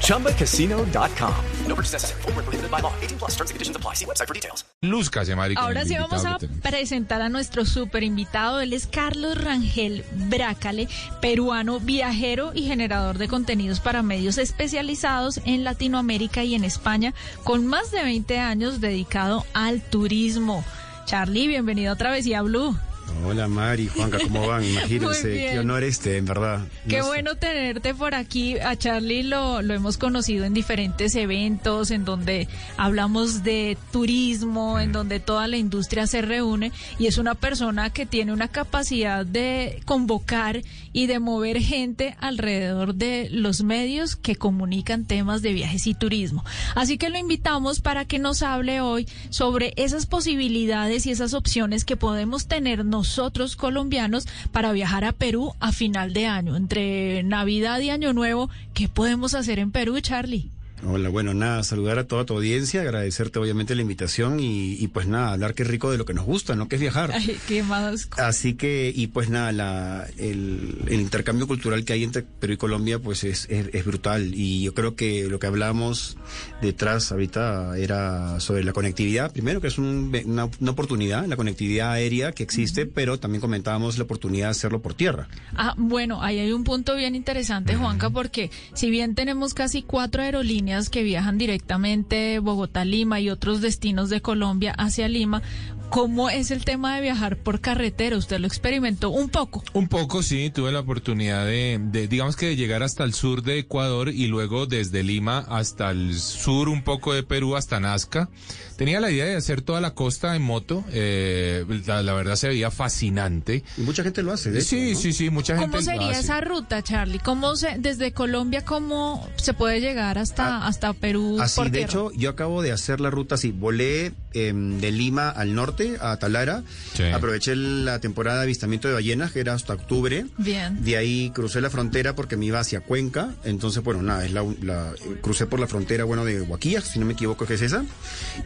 ChumbaCasino.com. No purchase necessary. Full prohibited by law. 18 plus terms and conditions apply. See website for details. Luzca, se marica. Ahora sí vamos a presentar a nuestro super invitado. Él es Carlos Rangel Brácale, peruano, viajero y generador de contenidos para medios especializados en Latinoamérica y en España, con más de 20 años dedicado al turismo. Charlie, bienvenido a Travesía Blue. Hola Mari, Juanca, ¿cómo van? Imagínense, qué honor este, en verdad. Qué No sé. bueno tenerte por aquí. A Charlie lo, lo hemos conocido en diferentes eventos, en donde hablamos de turismo, en donde toda la industria se reúne y es una persona que tiene una capacidad de convocar y de mover gente alrededor de los medios que comunican temas de viajes y turismo. Así que lo invitamos para que nos hable hoy sobre esas posibilidades y esas opciones que podemos tener nosotros colombianos para viajar a Perú a final de año, entre Navidad y Año Nuevo. ¿Qué podemos hacer en Perú, Charlie? Hola, bueno, nada, saludar a toda tu audiencia, agradecerte obviamente la invitación y, y pues nada, hablar qué rico de lo que nos gusta, ¿no? Que es viajar. Ay, ¿Qué más? Así que, y pues nada, la, el, el intercambio cultural que hay entre Perú y Colombia, pues es, es, es brutal. Y yo creo que lo que hablamos detrás ahorita era sobre la conectividad, primero que es un- una, una oportunidad, la conectividad aérea que existe, pero también comentábamos la oportunidad de hacerlo por tierra. Ah, bueno, ahí hay un punto bien interesante, Juanca, porque si bien tenemos casi cuatro aerolíneas que viajan directamente Bogotá-Lima y otros destinos de Colombia hacia Lima, ¿cómo es el tema de viajar por carretera? Usted lo experimentó un poco. Un poco, sí, tuve la oportunidad de, de, digamos que de llegar hasta el sur de Ecuador y luego desde Lima hasta el sur un poco de Perú hasta Nazca. Tenía la idea de hacer toda la costa en moto, eh, la, la verdad se veía fascinante. Y mucha gente lo hace, de hecho, Sí, ¿no? sí, sí, mucha gente ¿Cómo lo sería hace. esa ruta, Charlie? ¿Cómo se, desde Colombia, cómo se puede llegar hasta, hasta Perú Así, por Ah, de tierra? hecho, yo acabo de hacer la ruta así. Volé em, de Lima al norte, a Talara. Sí. Aproveché la temporada de avistamiento de ballenas, que era hasta octubre. Bien. De ahí crucé la frontera porque me iba hacia Cuenca. Entonces, bueno, nada, es la, la- crucé por la frontera, bueno, de Huaquilla, si no me equivoco, que es esa.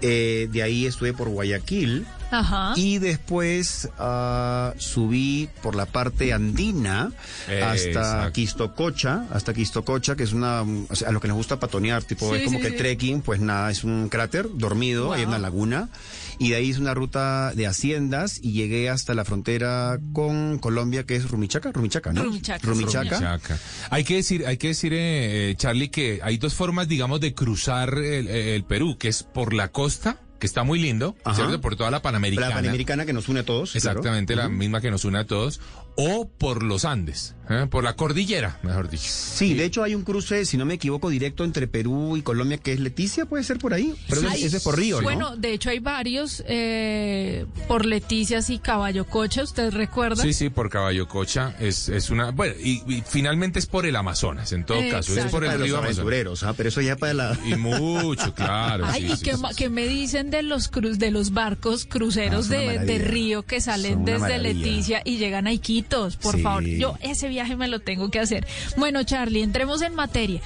Eh, de ahí estuve por Guayaquil. Ajá. Y después ah, subí por la parte andina hasta Exacto. Quistococha, hasta Quistococha, que es una, o sea, a lo que nos gusta patonear, tipo, Sí, es como sí, que sí. trekking, pues nada, es un cráter dormido, hay Wow. una laguna, y de ahí es una ruta de haciendas y llegué hasta la frontera con Colombia, que es Rumichaca, Rumichaca, ¿no? Rumichaca, Rumichaca. Chaca. Hay que decir, hay que decir, eh, eh, Charlie, que hay dos formas, digamos, de cruzar el, el Perú, que es por la costa, que está muy lindo, Ajá. ¿cierto? Por toda la Panamericana. La Panamericana que nos une a todos. claro. Exactamente la misma que nos une a todos, o por los Andes, ¿eh? por la cordillera, mejor dicho. Sí, de hecho hay un cruce, si no me equivoco, directo entre Perú y Colombia, que es Leticia, puede ser por ahí. Pero ese- Ay, ese es por Río, ¿no? Bueno, de hecho hay varios eh, por Leticias y Caballo Cocha, ¿usted recuerda? Sí, sí, por Caballo Cocha es, es una... Bueno, y, y finalmente es por el Amazonas, en todo caso, es Exacto. por para el los río Amazonas. ¿ah? pero eso ya para la... Y mucho, claro. Ay, sí, ¿y sí, qué, sí, ma- sí. qué me dicen de los cruz de los barcos cruceros Ah, de, de río que salen desde maravilla. Leticia y llegan a Iquitos? Por Sí. favor, yo ese viaje me lo tengo que hacer. Bueno, Charlie, entremos en materia.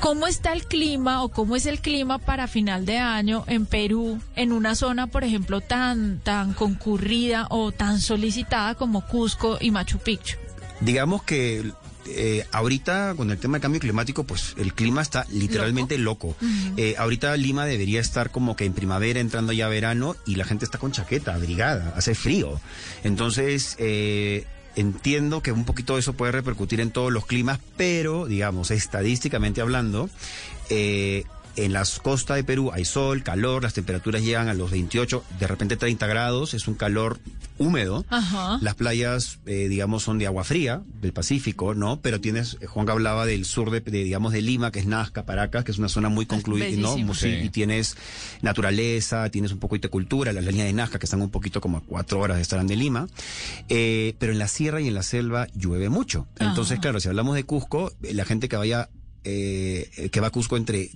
¿Cómo está el clima o cómo es el clima para final de año en Perú, en una zona, por ejemplo, tan, tan concurrida o tan solicitada como Cusco y Machu Picchu? Digamos que eh, ahorita con el tema del cambio climático, pues el clima está literalmente loco. Eh, ahorita Lima debería estar como que en primavera, entrando ya a verano, y la gente está con chaqueta, abrigada, hace frío. Entonces, eh, entiendo que un poquito eso puede repercutir en todos los climas, pero, digamos, estadísticamente hablando, eh, en las costas de Perú hay sol, calor, las temperaturas llegan a los 28, de repente 30 grados, es un calor húmedo. Ajá. Las playas, eh, digamos, son de agua fría, del Pacífico, ¿no? Pero tienes, eh, Juan hablaba del sur de, de, digamos, de Lima, que es Nazca, Paracas, que es una zona muy concluida, ¿no? Sí, Sí. Y tienes naturaleza, tienes un poquito de cultura, las líneas de Nazca, que están un poquito como a cuatro horas de estar de Lima. Eh, pero en la sierra y en la selva llueve mucho. Entonces, Ajá. claro, si hablamos de Cusco, la gente que vaya eh, que va a Cusco entre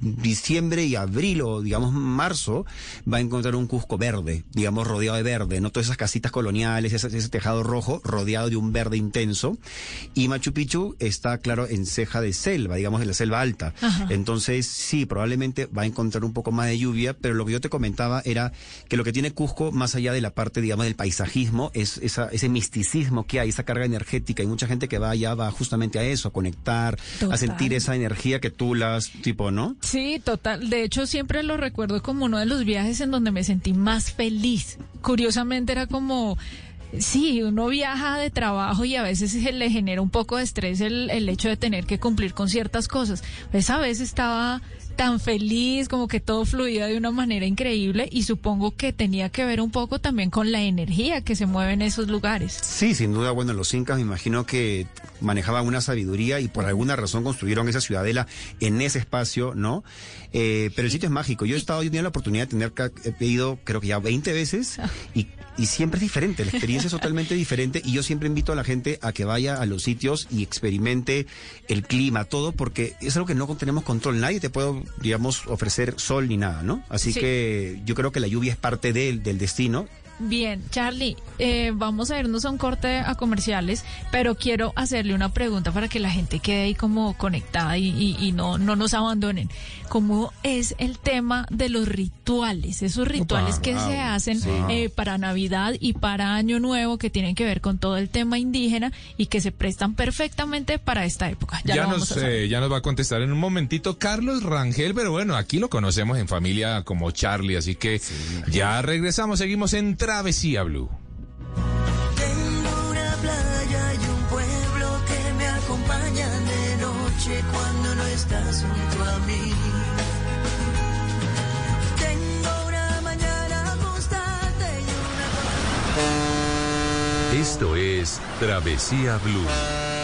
diciembre y abril o digamos marzo, va a encontrar un Cusco verde, digamos rodeado de verde, no todas esas casitas coloniales, ese, ese tejado rojo rodeado de un verde intenso. Y Machu Picchu está, claro, en ceja de selva, digamos de la selva alta. Entonces, sí, probablemente va a encontrar un poco más de lluvia, pero lo que yo te comentaba era que lo que tiene Cusco, más allá de la parte, digamos, del paisajismo, es esa, ese misticismo que hay, esa carga energética. Y mucha gente que va allá va justamente a eso, a conectar, a sentir esa energía que tú las, tipo, ¿no? Sí, total. De hecho, siempre lo recuerdo como uno de los viajes en donde me sentí más feliz. Curiosamente era como Sí, uno viaja de trabajo y a veces se le genera un poco de estrés el, el hecho de tener que cumplir con ciertas cosas. Esa vez estaba tan feliz, como que todo fluía de una manera increíble y supongo que tenía que ver un poco también con la energía que se mueve en esos lugares. Sí, sin duda, bueno, los incas me imagino que manejaban una sabiduría y por alguna razón construyeron esa ciudadela en ese espacio, ¿no? Eh, pero el sitio es mágico. Yo he estado, yo tenía la oportunidad de tener, he ido creo que ya 20 veces y y siempre es diferente, la experiencia es totalmente diferente y yo siempre invito a la gente a que vaya a los sitios y experimente el clima, todo, porque es algo que no tenemos control, nadie te puede, digamos, ofrecer sol ni nada, ¿no? Así que yo creo que la lluvia es parte del destino Bien, Charlie, eh, vamos a irnos a un corte a comerciales, pero quiero hacerle una pregunta para que la gente quede ahí como conectada y, no, no nos abandonen. ¿Cómo es el tema de los rituales? Esos rituales que se hacen eh, para Navidad y para Año Nuevo que tienen que ver con todo el tema indígena y que se prestan perfectamente para esta época. Ya, nos, eh, ya nos va a contestar en un momentito Carlos Rangel, pero bueno, aquí lo conocemos en familia como Charlie, así que ya regresamos, seguimos en Travesía Blue. Tengo una playa y un pueblo que me acompañan de noche cuando no estás junto a mí. Tengo una mañana constante y una... Esto es Travesía Blue.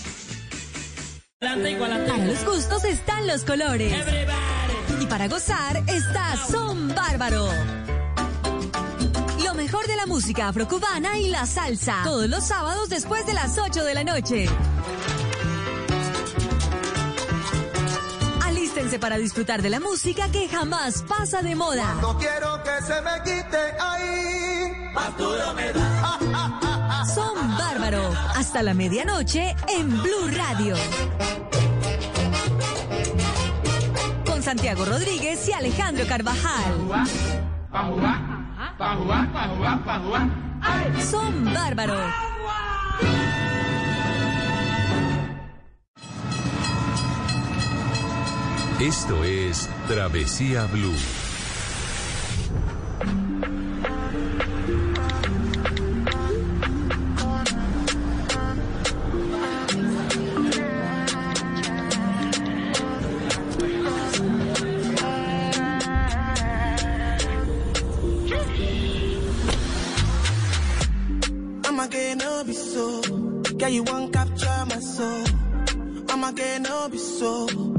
Para los gustos están los colores. Y para gozar está Son Bárbaro. Lo mejor de la música afrocubana y la salsa. Todos los sábados después de las 8 de la noche. Alístense para disfrutar de la música que jamás pasa de moda. No quiero que se me quite ahí. me da. Son Bárbaro. Hasta la medianoche en Blue Radio. Con Santiago Rodríguez y Alejandro Carvajal. Son Bárbaro. Esto es Travesía Blue. You won't capture my soul. I'ma get no be so.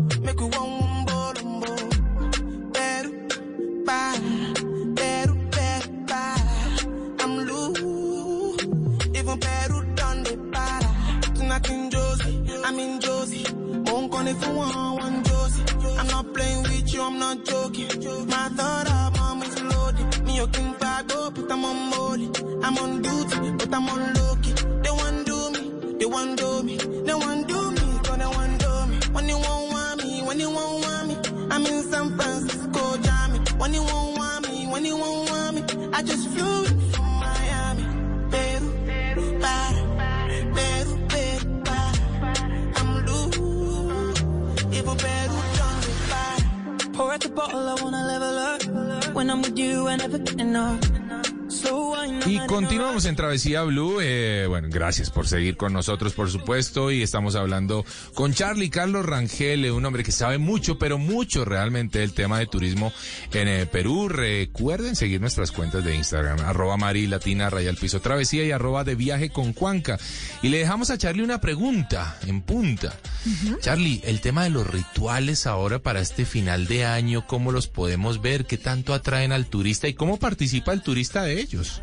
Just flew in from Miami. Peru, para, Peru, Peru, para. I'm loose, even Peru done me para. Pour out the bottle, I wanna level up. When I'm with you, I never get enough. Y continuamos en Travesía Blue. Eh, bueno, gracias por seguir con nosotros, por supuesto. Y estamos hablando con Charlie Carlos Rangel, un hombre que sabe mucho, pero mucho realmente del tema de turismo en eh, Perú. Recuerden seguir nuestras cuentas de Instagram, arroba Mari Latina, Rayal Piso Travesía y arroba de viaje con Cuanca. Y le dejamos a Charlie una pregunta en punta. Charlie, el tema de los rituales ahora para este final de año, ¿cómo los podemos ver? ¿Qué tanto atraen al turista y cómo participa el turista de ellos?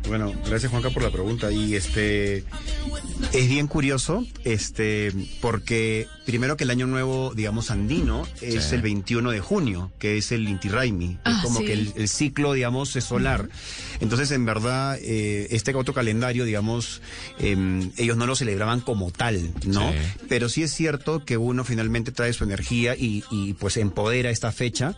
Bueno, gracias Juanca por la pregunta. Y este es bien curioso, este, porque primero que el año nuevo, digamos, andino, es Sí. el 21 de junio, que es el Inti Raymi. Ah, es como sí. que el, el ciclo, digamos, es solar. Entonces, en verdad, eh, este otro calendario, digamos, em, ellos no lo celebraban como tal, ¿no? Sí. Pero sí es cierto que uno finalmente trae su energía y, y, pues empodera esta fecha.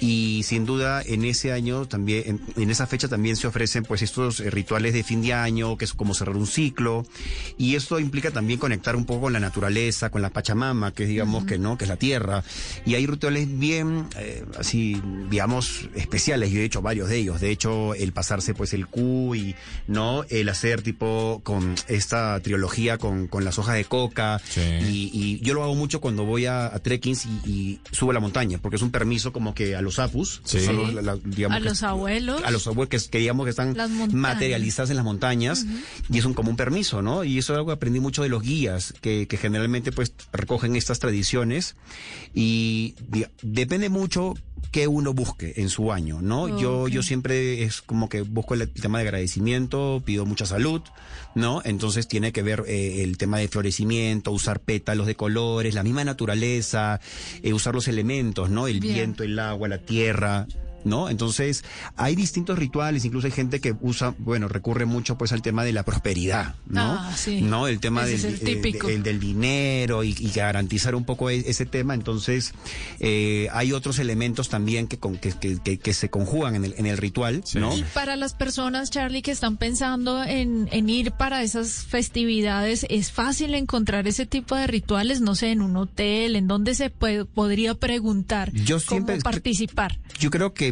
Y sin duda, en ese año también, en, en esa fecha también se ofrecen pues estos eh, rituales de fin de año, que es como cerrar un ciclo. Y esto implica también conectar un poco con la naturaleza, con la Pachamama, que es digamos que no, que es la tierra. Y hay rituales bien, eh, así, digamos, especiales. Yo he hecho varios de ellos. De hecho, el pasarse pues el Q y, ¿no? El hacer tipo con esta trilogía con, con las hojas de coca. Sí. Y, y yo lo hago mucho cuando voy a, a trekkings y, y subo a la montaña, porque es un permiso como que a los apus, que Sí. son los, la- la- digamos A que- los abuelos. a los abuelos que, que digamos que están Las montañas. Materializadas en las montañas y es un como un permiso, ¿no? Y eso es algo que aprendí mucho de los guías que, que generalmente pues recogen estas tradiciones y depende mucho que uno busque en su año, ¿no? Yo yo siempre es como que busco el tema de agradecimiento, pido mucha salud, ¿no? Entonces tiene que ver eh, el tema de florecimiento, usar pétalos de colores, la misma naturaleza, eh, usar los elementos, ¿no? El Bien. viento, el agua, la tierra, ¿no? Entonces, hay distintos rituales, incluso hay gente que usa, bueno, recurre mucho pues al tema de la prosperidad, ¿no? Ah, sí. ¿No? El tema Ese del, el típico. de- el del dinero y, y garantizar un poco e- ese tema. Entonces, eh, hay otros elementos también que, con- que, que, que- que se conjugan en el, en el ritual, Sí. ¿no? Y para las personas, Charlie, que están pensando en, en ir para esas festividades, ¿es fácil encontrar ese tipo de rituales? No sé, en un hotel, ¿en dónde se puede- podría preguntar Yo cómo participar? Yo creo que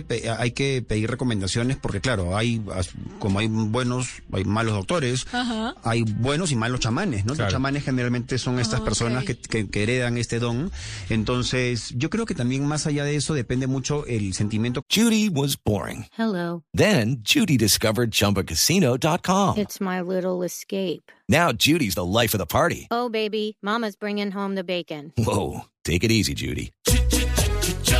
Hay que, hay que pedir recomendaciones porque claro, hay como hay buenos, hay malos doctores, Ajá. hay buenos y malos chamanes, ¿no? Claro. Los chamanes generalmente son estas Ok. personas que, que- que heredan este don. Entonces, yo creo que también más allá de eso depende mucho el sentimiento Judy was boring. Hello. Then Judy discovered ChumbaCasino.com. It's my little escape. Now Judy's the life of the party. Oh, baby, Mama's bringing home the bacon. Whoa, take it easy, Judy.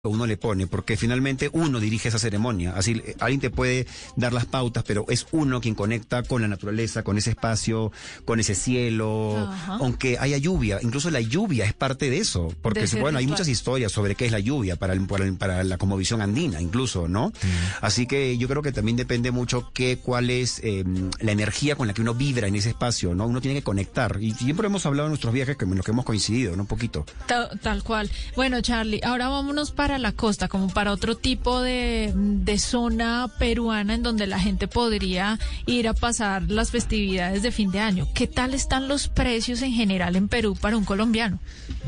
Que uno le pone, porque finalmente uno dirige esa ceremonia. Así, eh, alguien te puede dar las pautas, pero es uno quien conecta con la naturaleza, con ese espacio, con ese cielo, Ajá. aunque haya lluvia. Incluso la lluvia es parte de eso, porque De bueno, hay muchas historias sobre qué es la lluvia para, el- para, el- para la conmovisión andina, incluso, ¿no? Así que yo creo que también depende mucho qué, cuál es eh, la energía con la que uno vibra en ese espacio, ¿no? Uno tiene que conectar. Y siempre hemos hablado en nuestros viajes que en los que hemos coincidido, ¿no? Un poquito. Ta- Tal cual. Bueno, Charlie, ahora vámonos para la costa, como para otro tipo de, de zona peruana en donde la gente podría ir a pasar las festividades de fin de año. ¿Qué tal están los precios en general en Perú para un colombiano?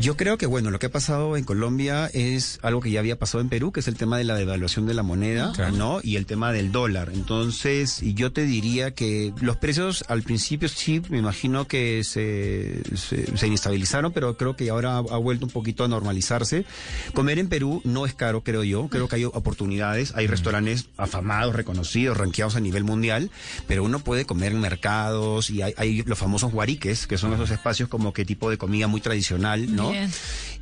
Yo creo que, bueno, lo que ha pasado en Colombia es algo que ya había pasado en Perú, que es el tema de la devaluación de la moneda, Claro. ¿no? Y el tema del dólar. Entonces, y yo te diría que los precios al principio sí, me imagino que se, se, se inestabilizaron, pero creo que ahora ha, ha vuelto un poquito a normalizarse. Comer en Perú no es caro, creo yo. Creo que hay oportunidades. Hay restaurantes afamados, reconocidos, ranqueados a nivel mundial, pero uno puede comer en mercados y hay, hay los famosos guariques, que son esos espacios como que tipo de comida muy tradicional, ¿no? Bien.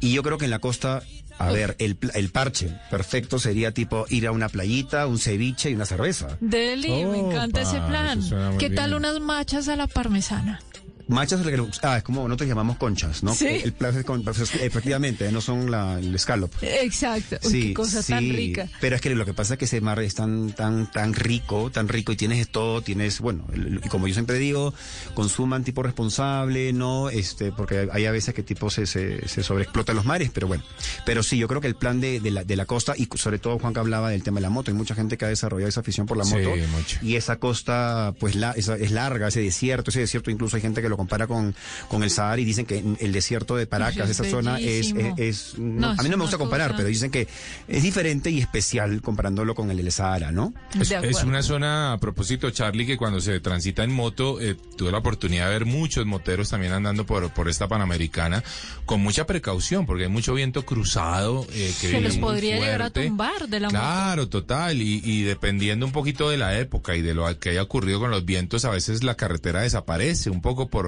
Y yo creo que en la costa, a ver, el, el parche perfecto sería tipo ir a una playita, un ceviche y una cerveza. Deli, me encanta ese plan. ¿Qué tal unas machas a la parmesana? Machas, ah, es como nosotros llamamos conchas, ¿no? Sí. El plato es con, efectivamente, no son la, el scallop. Exacto. Uy, qué cosa tan sí, rica. Pero es que lo que pasa es que ese mar es tan, tan, tan rico, tan rico y tienes todo, tienes, bueno, el- y como yo siempre digo, consuman tipo responsable, ¿no? Este, porque hay, a veces que tipo se, se, se los mares, pero bueno. Pero sí, yo creo que el plan de, de la, de la costa, y sobre todo Juan que hablaba del tema de la moto, hay mucha gente que ha desarrollado esa afición por la Sí, moto. mucho. Y esa costa, pues la, esa- es larga, ese desierto, ese desierto incluso hay gente que lo compara con, con el Sahara y dicen que el desierto de Paracas, Es esa zona es, es, bellísimo. es- no, No, a mí no me gusta comparar, cosa- pero dicen que es diferente y especial comparándolo con el del Sahara, ¿no? Es, es una zona, a propósito, Charlie, que cuando se transita en moto, eh, tuve la oportunidad de ver muchos moteros también andando por, por esta Panamericana con mucha precaución, porque hay mucho viento cruzado. eh, que Se muy podría llegar a fuerte. tumbar de la moto. Claro, total. Y, y dependiendo un poquito de la época y de lo que haya ocurrido con los vientos, a veces la carretera desaparece un poco por,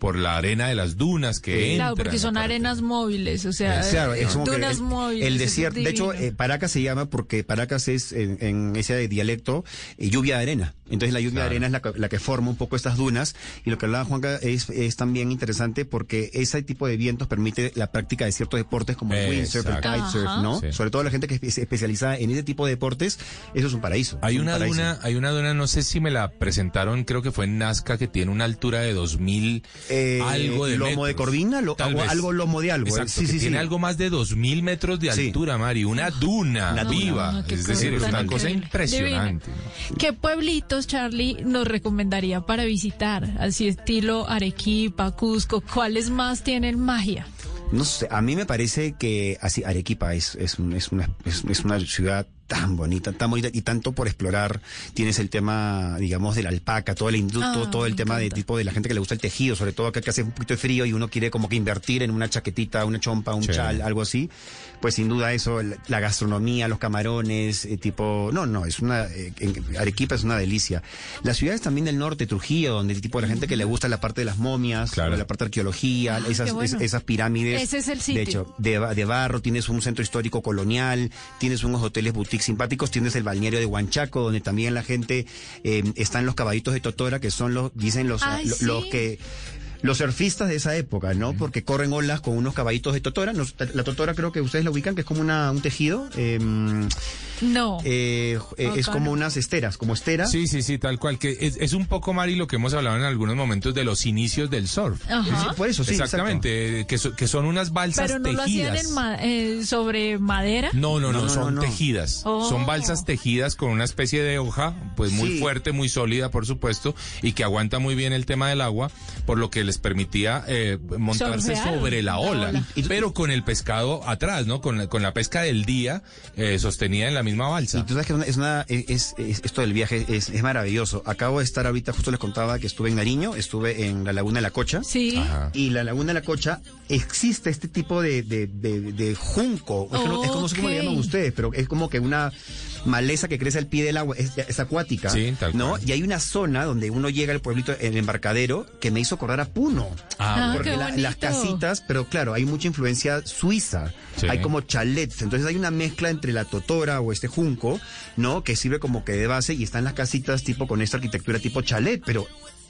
por la arena de las dunas que Claro, entran. porque son arenas móviles, o sea, Claro, es como dunas el, móviles. el desierto, de hecho, eh, Paracas se llama porque Paracas es en, en ese dialecto eh, lluvia de arena. Entonces la lluvia de arena es la, que- la que forma un poco estas dunas y lo que hablaba Juanca es, es también interesante porque ese tipo de vientos permite la práctica de ciertos deportes como el windsurf, el kitesurf, Ajá. ¿no? Sí. Sobre todo la gente que es especializada en ese tipo de deportes, eso es un paraíso. Hay un una paraíso. duna, hay una duna, no sé si me la presentaron, creo que fue en Nazca, que tiene una altura de 2000 Eh, algo de lomo de corvina, lo- Tal algo- vez. algo lomo de algo, eh. Exacto, Sí, que sí, tiene sí. algo más de 2000 metros de Sí. altura, Mari, una duna No, viva. no, es decir, es una cosa impresionante. ¿Qué pueblitos, Charlie, nos recomendaría para visitar? Así estilo Arequipa, Cusco, ¿cuáles más tienen magia? No sé, a mí me parece que así Arequipa es, es, un- es una, es, es una ciudad tan bonita, tan bonita y tanto por explorar. Tienes el tema, digamos, de la alpaca, todo el Ah, todo, todo el tema de tipo de la gente que le gusta el tejido, sobre todo acá que hace un poquito de frío y uno quiere como que invertir en una chaquetita, una chompa, un Sí. chal, algo así. Pues sin duda eso, la, la gastronomía, los camarones, eh, tipo, no, no, es una, eh, Arequipa es una delicia. Las ciudades también del norte, Trujillo, donde tipo la gente que le gusta la parte de las momias, Claro. la parte de arqueología, Ah, esas, qué bueno. es- esas pirámides. Ese es el De sitio. hecho, de, ba- de barro, tienes un centro histórico colonial, tienes unos hoteles boutique simpáticos, tienes el balneario de Huanchaco, donde también la gente eh, están los caballitos de Totora, que son los, dicen los, Ay, lo- sí. los que los surfistas de esa época, ¿no? Porque corren olas con unos caballitos de Totora. Nos- la Totora creo que ustedes la ubican, que es como una, un tejido. eh, No. eh, eh, es como no. unas esteras, como estera. Sí, sí, sí, tal cual. Que es, es un poco, Mari, lo que hemos hablado en algunos momentos de los inicios del surf. Ajá. Por eso, sí, Exactamente, que, so- que son unas balsas Pero no lo hacían tejidas. en ma- eh, sobre madera. No, no, no, No, no, son no. tejidas. Oh. Son balsas tejidas con una especie de hoja, pues muy Sí. fuerte, muy sólida, por supuesto, y que aguanta muy bien el tema del agua, por lo que les permitía eh, montarse sobre la la ola, pero con el pescado atrás, ¿no? Con la, con la pesca del día eh, sostenida en la misma balsa. Y tú sabes que es una, es, es- esto del viaje es, es maravilloso. Acabo de estar ahorita, justo les contaba que estuve en Nariño, estuve en la Laguna de la Cocha. Sí. Ajá. Y la Laguna de la Cocha existe este tipo de, de, de- de junco. Es no, es como, no sé cómo le llaman ustedes, pero es como que una maleza que crece al pie del agua, es, es acuática. Sí, tal ¿no? cual. Y hay una zona donde uno llega al pueblito, el embarcadero, que me hizo acordar a Puno. Ah, Porque qué la- las casitas, pero claro, hay mucha influencia suiza. Sí. Hay como chalets. Entonces hay una mezcla entre la totora o este junco, ¿no? Que sirve como que de base y están las casitas tipo con esta arquitectura tipo chalet, pero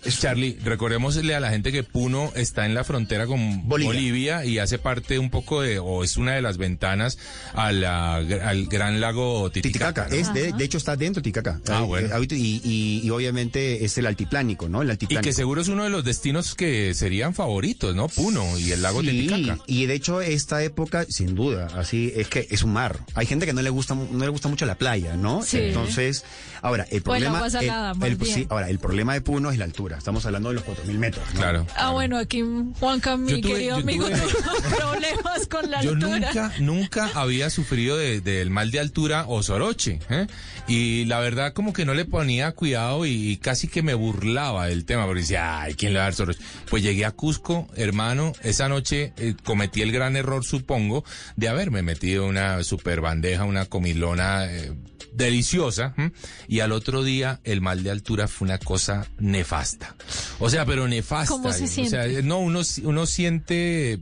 Charlie, recordémosle a la gente que Puno está en la frontera con Bolivia. Bolivia, y hace parte un poco de, o es una de las ventanas a la- al gran lago Titicaca. Titicaca, ¿no? es de, de hecho está dentro de Titicaca. Ah, Eh, bueno. eh, y, y- y obviamente es el altiplánico, ¿no? El Y altiplánico. que seguro es uno de los destinos que serían favoritos, ¿no? Puno y el lago Sí, Titicaca. y de hecho esta época, sin duda, así es que es un mar. Hay gente que no le gusta, no le gusta mucho la playa, ¿no? Sí. Entonces, ahora el el problema, más el- bien. sí, ahora el problema de Puno es la altura. Altura. Estamos hablando de los 4.000 metros. ¿no? Claro. Ah, bueno, aquí Juanca, mi Yo tuve- querido yo amigo, tuve- tuvo problemas con la Yo altura. nunca, nunca había sufrido de- del mal de altura o soroche. ¿eh? Y la verdad como que no le ponía cuidado y, y casi que me burlaba del tema, porque decía, ay, ¿quién le va a dar soroche? Pues llegué a Cusco, hermano, esa noche eh, cometí el gran error, supongo, de haberme metido una super bandeja, una comilona eh, deliciosa, ¿m? y al otro día el mal de altura fue una cosa nefasta. O sea, pero nefasta. ¿Cómo se O sea, siente? no, uno, uno siente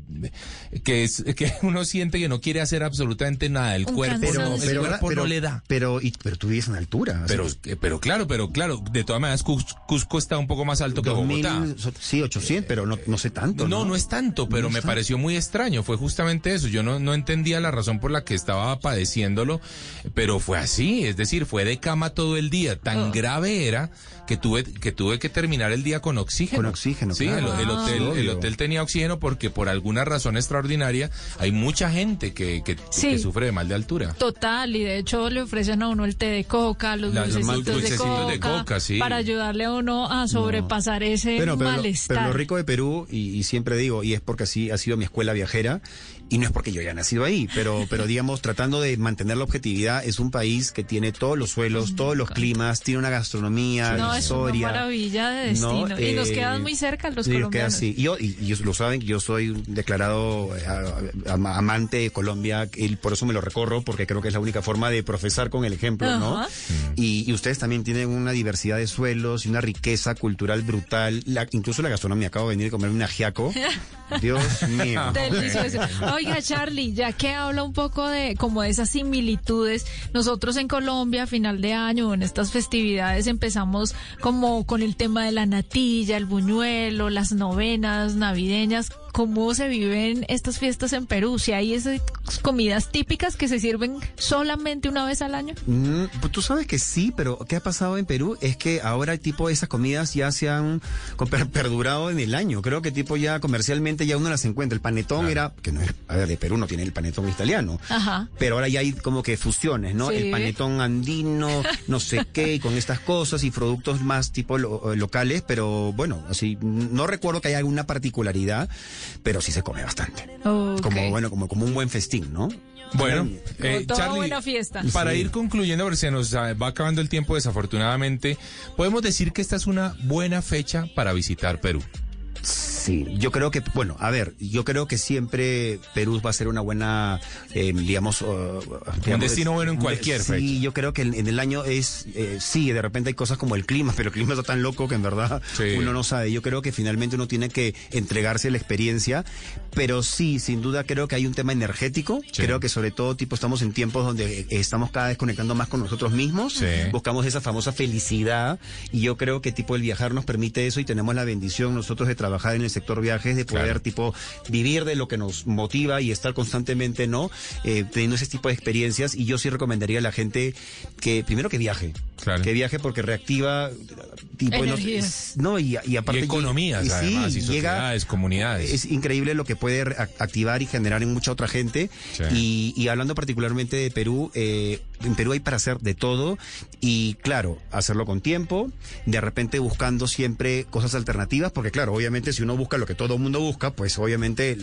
que es que uno siente que no quiere hacer absolutamente nada. El Un cuerpo, no, el pero, cuerpo pero- no le da. Pero, y- pero tú vives en altura. Pero, eh, pero claro, pero claro, de todas maneras Cus- Cusco está un poco más alto que 2000, Bogotá. sí, 800, pero no, no sé tanto. No, No, no es tanto, pero No me está. pareció muy extraño. Fue justamente eso. Yo no, no entendía la razón por la que estaba padeciéndolo, pero fue así. Es decir, fue de cama todo el día. Tan Oh. grave era que tuve, que tuve que terminar el día con oxígeno. Con oxígeno, Sí, claro. el, el Ah. hotel, Sí, el hotel tenía oxígeno porque por alguna razón extraordinaria hay mucha gente que, que, Sí. que sufre de mal de altura. Total, y de hecho le ofrecen a uno el té de coca, los La- los dulcecitos, de, coca, de coca, sí. para ayudarle a uno a sobrepasar ese Pero, pero, lo, malestar. pero lo rico de Perú, y, y siempre digo, y es porque así ha sido mi escuela viajera, y no es porque yo haya nacido ahí, pero, pero digamos, tratando de mantener la objetividad, es un país que tiene todos los suelos, todos los climas, tiene una gastronomía, no, es una historia. maravilla de destino. ¿no? y nos Eh, quedan muy cerca los sí, nos queda colombianos. así. Y yo, y, y ellos lo saben, yo soy un declarado eh, a- a- amante de Colombia, y por eso me lo recorro, porque creo que es la única forma de profesar con el ejemplo, ¿no? Y, y ustedes también tienen una diversidad de suelos y una riqueza cultural brutal, la- incluso la gastronomía. Acabo de venir a comer un ajiaco. Dios mío. Delicioso. Oiga, Charlie, ya que habla un poco de como de esas similitudes, nosotros en Colombia a final de año en estas festividades empezamos como con el tema de la natilla, el buñuelo, las novenas navideñas. ¿Cómo se viven estas fiestas en Perú? Si hay esas comidas típicas que se sirven solamente una vez al año. Mm, pues tú sabes que sí, pero ¿qué ha pasado en Perú? Es que ahora tipo esas comidas ya se han perdurado en el año. Creo que tipo ya comercialmente ya uno las encuentra. El panetón era, que no es, a ver, de Perú no tiene el panetón italiano. Ajá. Pero ahora ya hay como que fusiones, ¿no? Sí. El panetón andino, no sé qué, y con estas cosas y productos más tipo lo- locales, pero bueno, así, no recuerdo que haya alguna particularidad, pero sí se come bastante. Como, bueno, como, como un buen festín, ¿no? Bueno, eh, Charlie, buena fiesta. para Sí. ir concluyendo, porque se nos va acabando el tiempo desafortunadamente, podemos decir que esta es una buena fecha para visitar Perú. Sí, yo creo que, bueno, a ver, yo creo que siempre Perú va a ser una buena, eh, digamos, uh, digamos, destino bueno en cualquier sí, fecha. yo creo que en, en el año es, eh, sí, de repente hay cosas como el clima, pero el clima está tan loco que en verdad Sí. uno no sabe. Yo creo que finalmente uno tiene que entregarse a la experiencia, pero sí, sin duda creo que hay un tema energético. Sí. Creo que sobre todo, tipo, estamos en tiempos donde eh, estamos cada vez conectando más con nosotros mismos, Sí. buscamos esa famosa felicidad y yo creo que tipo el viajar nos permite eso y tenemos la bendición nosotros de trabajar en el sector viajes, de poder Claro. tipo vivir de lo que nos motiva y estar constantemente, ¿no? Eh, teniendo ese tipo de experiencias y yo sí recomendaría a la gente que primero que viaje, Claro. que viaje porque reactiva tipo no, Energías. no, y, y aparte y economías, y sí, además, llega sociedades, comunidades. es increíble lo que puede activar y generar en mucha otra gente. Sí. Y, y hablando particularmente de Perú, eh, en Perú hay para hacer de todo y claro, hacerlo con tiempo, de repente buscando siempre cosas alternativas, porque claro, obviamente si uno busca lo que todo el mundo busca, pues obviamente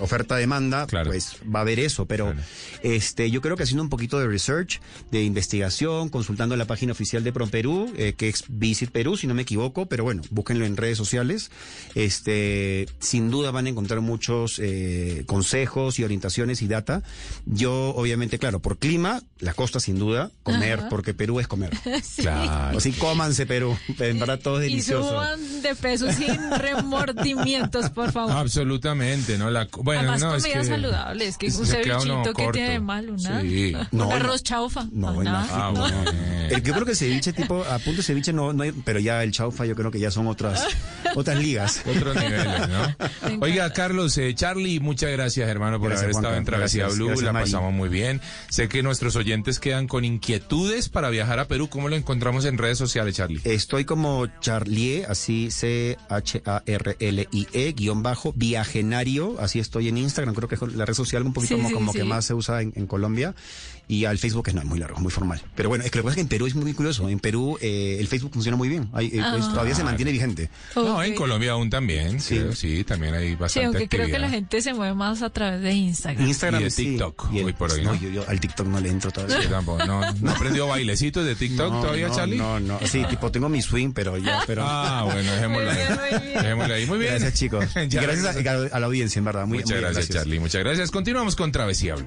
oferta-demanda, Claro. pues va a haber eso, pero Claro. este yo creo que haciendo un poquito de research, de investigación, consultando la página oficial de ProPerú, eh, que es Visit Perú, si no me equivoco, pero bueno, búsquenlo en redes sociales. Este, sin duda van a encontrar muchos eh, consejos y orientaciones y data. Yo, obviamente, claro, por clima, la costa sin duda, comer, Ajá. porque Perú es comer. Sí. Claro. Así cómanse Perú, en verdad todo es Y delicioso. suban de peso sin remordimientos, por favor. Absolutamente, ¿no? La, bueno, Además, no, es comida que saludable, es que un cevichito que corto. tiene de malo, ¿no? Sí. Un No, arroz chaufa. No, Ah. Ah, bueno. El- yo creo que el ceviche tipo, a punto de ceviche no, no hay, pero ya el chaufa yo creo que ya son otras, otras ligas. Otros niveles, ¿no? Oiga, Carlos, eh, Charlie, muchas gracias, hermano, por Gracias, haber estado Juanca. en Travesía Gracias, Blue. gracias, la Mari. pasamos muy bien. Sé que nuestros oyentes quedan con inquietudes para viajar a Perú. ¿Cómo lo encontramos en redes sociales, Charlie? Estoy como Charlie, así C-H-A-R-L-I-E, E, guion bajo, viajenario, así estoy en Instagram, creo que es la red social un poquito Sí, como, sí, como sí. que más se usa en, en Colombia, y al Facebook es no, muy largo, muy formal. Pero bueno, es que lo que pasa es que en Perú es muy curioso, en Perú eh, el Facebook funciona muy bien, Hay- eh, pues, Ah. todavía se mantiene vigente. No, en. Colombia aún también. Sí, sí también hay Sí, bastante aunque creo que la gente se mueve más a través de Instagram. Instagram Y de sí. TikTok, Y el- hoy por hoy, no, ¿no? yo, yo al TikTok no le entro todavía. Sí, tampoco. No, no aprendió bailecitos de TikTok No, todavía, no, Charlie. No, no, sí, tipo tengo mi swing, pero ya, pero... Ah, bueno, dejémoslo ahí. Dejémoslo ahí. Muy bien. Gracias, chicos. Gracias a, a la audiencia, en verdad. Muy, Muchas muy gracias, Charlie. Muchas gracias. Continuamos con Travesía Blue.